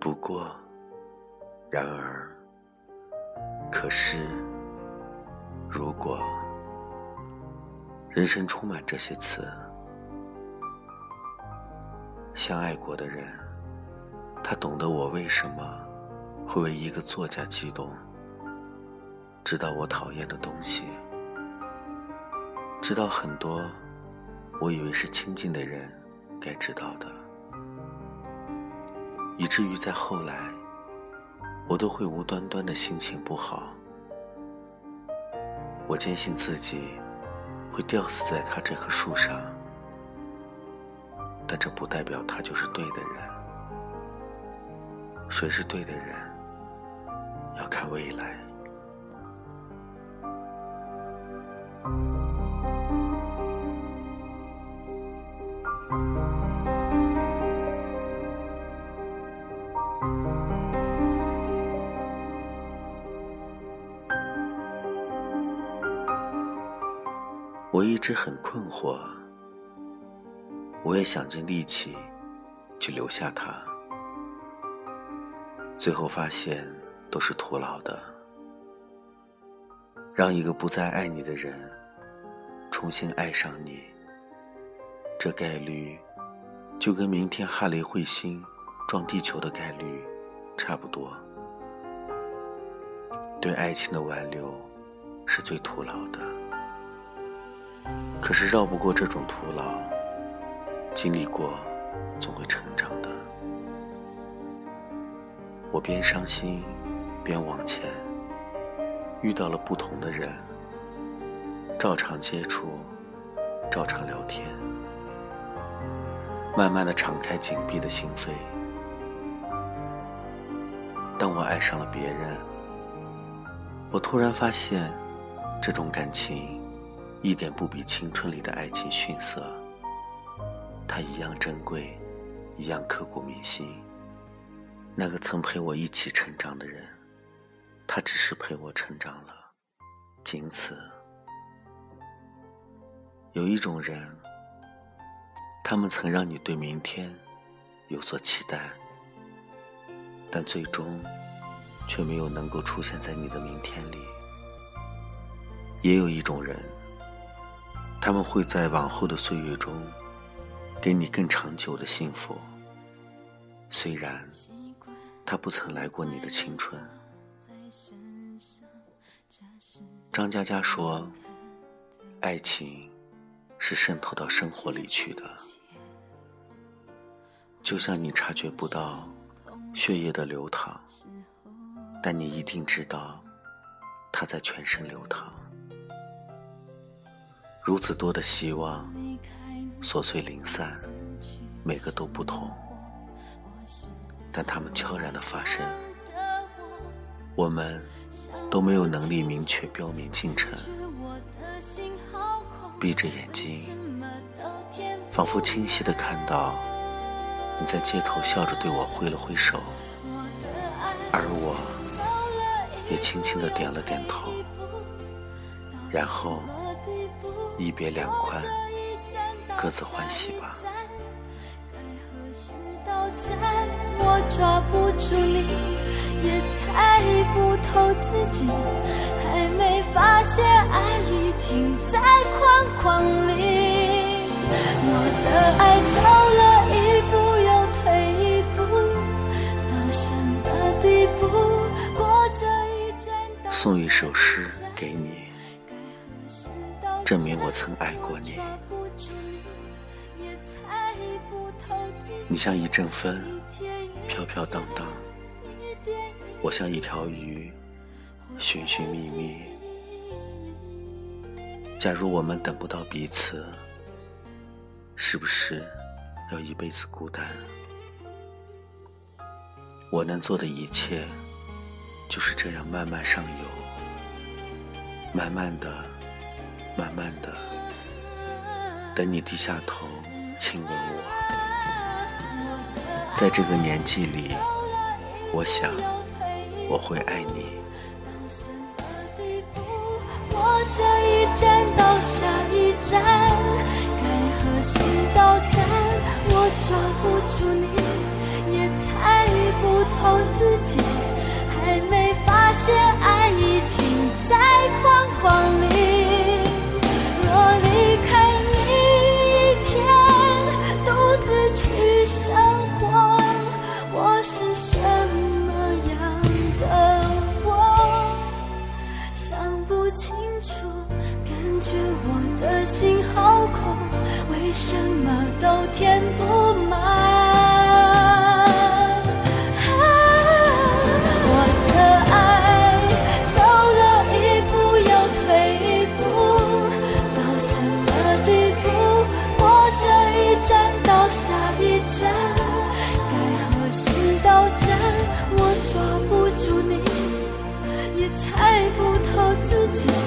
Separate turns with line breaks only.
不过，然而，可是，如果，人生充满这些词，相爱过的人，他懂得我为什么会为一个作家激动，知道我讨厌的东西，知道很多我以为是亲近的人该知道的。以至于在后来，我都会无端端的心情不好。我坚信自己会吊死在他这棵树上，但这不代表他就是对的人。谁是对的人，要看未来。我一直很困惑，我也想尽力气去留下他，最后发现都是徒劳的。让一个不再爱你的人重新爱上你，这概率就跟明天哈雷彗星撞地球的概率差不多。对爱情的挽留是最徒劳的。可是绕不过这种徒劳，经历过，总会成长的。我边伤心，边往前，遇到了不同的人，照常接触，照常聊天，慢慢的敞开紧闭的心扉。当我爱上了别人，我突然发现，这种感情。一点不比青春里的爱情逊色，它一样珍贵，一样刻骨铭心。那个曾陪我一起成长的人，他只是陪我成长了，仅此。有一种人，他们曾让你对明天有所期待，但最终却没有能够出现在你的明天里。也有一种人。他们会在往后的岁月中，给你更长久的幸福。虽然他不曾来过你的青春。张嘉佳说：“爱情是渗透到生活里去的，就像你察觉不到血液的流淌，但你一定知道它在全身流淌。”如此多的希望，琐碎零散，每个都不同，但它们悄然的发生，我们都没有能力明确标明进程。闭着眼睛，仿佛清晰的看到你在街头笑着对我挥了挥手，而我也轻轻的点了点头，然后。一别两宽，各自欢喜吧。我抓不住你，也猜不透自己，还没发现爱已停在框框里。我的爱走了一步又退一步，到什么地步？过这一站。送一首诗给你。证明我曾爱过你。你像一阵风，飘飘荡荡；我像一条鱼，寻寻觅觅。假如我们等不到彼此，是不是要一辈子孤单？我能做的一切，就是这样慢慢上游，慢慢的。慢慢的，等你低下头亲吻我。在这个年纪里，我想我会爱你。我这一站到下一站，该何时到站？我抓不住你，
也猜不透自己，还没发现爱。情。